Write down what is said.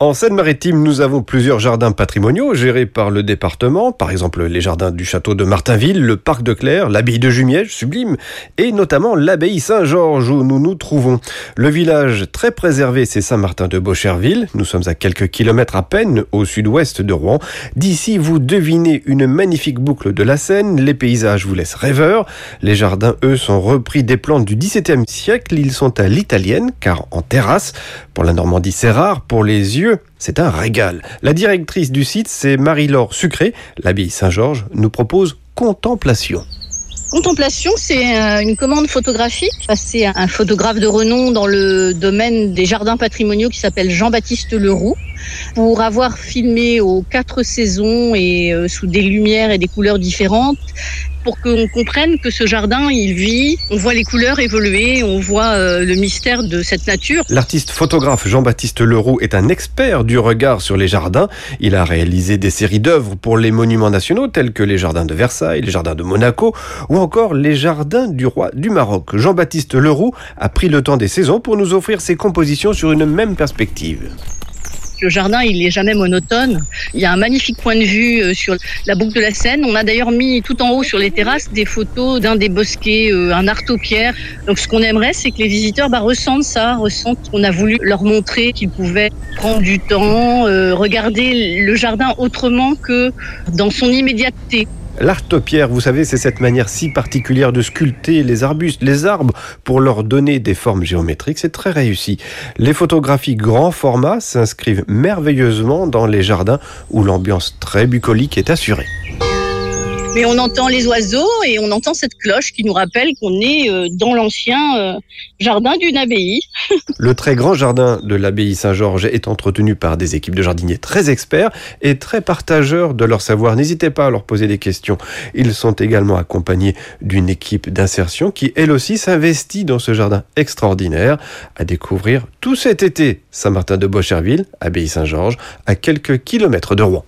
En Seine-Maritime, nous avons plusieurs jardins patrimoniaux gérés par le département, par exemple les jardins du château de Martinville, le parc de Claire, l'abbaye de Jumièges, sublime, et notamment l'abbaye Saint-Georges où nous nous trouvons. Le village très préservé, c'est Saint-Martin de Beaucherville. Nous sommes à quelques kilomètres à peine au sud-ouest de Rouen. D'ici, vous devinez une magnifique boucle de la Seine. Les paysages vous laissent rêveurs. Les jardins, eux, sont repris des plantes du XVIIe siècle. Ils sont à l'italienne, car en terrasse. Pour la Normandie, c'est rare. Pour les yeux, c'est un régal. La directrice du site, c'est Marie-Laure Sucré. L'abbaye Saint-Georges nous propose Contemplation. Contemplation, c'est euh, une commande photographique à un photographe de renom dans le domaine des jardins patrimoniaux qui s'appelle Jean-Baptiste Leroux pour avoir filmé aux quatre saisons et euh, sous des lumières et des couleurs différentes pour qu'on comprenne que ce jardin, il vit, on voit les couleurs évoluer, on voit euh, le mystère de cette nature. L'artiste photographe Jean-Baptiste Leroux est un expert du regard sur les jardins. Il a réalisé des séries d'œuvres pour les monuments nationaux tels que les jardins de Versailles, les jardins de Monaco ou encore les jardins du roi du Maroc. Jean-Baptiste Leroux a pris le temps des saisons pour nous offrir ses compositions sur une même perspective. Le jardin, il est jamais monotone. Il y a un magnifique point de vue euh, sur la boucle de la Seine. On a d'ailleurs mis tout en haut sur les terrasses des photos d'un des bosquets, euh, un artaud-pierre. Donc, ce qu'on aimerait, c'est que les visiteurs bah, ressentent ça, ressentent qu'on a voulu leur montrer qu'ils pouvaient prendre du temps, euh, regarder le jardin autrement que dans son immédiateté. L'artopierre, vous savez, c'est cette manière si particulière de sculpter les arbustes, les arbres, pour leur donner des formes géométriques. C'est très réussi. Les photographies grand format s'inscrivent merveilleusement dans les jardins où l'ambiance très bucolique est assurée. Mais on entend les oiseaux et on entend cette cloche qui nous rappelle qu'on est euh, dans l'ancien euh, jardin d'une abbaye. Le très grand jardin de l'abbaye Saint-Georges est entretenu par des équipes de jardiniers très experts et très partageurs de leur savoir. N'hésitez pas à leur poser des questions. Ils sont également accompagnés d'une équipe d'insertion qui, elle aussi, s'investit dans ce jardin extraordinaire à découvrir tout cet été Saint-Martin de Beaucherville, abbaye Saint-Georges, à quelques kilomètres de Rouen.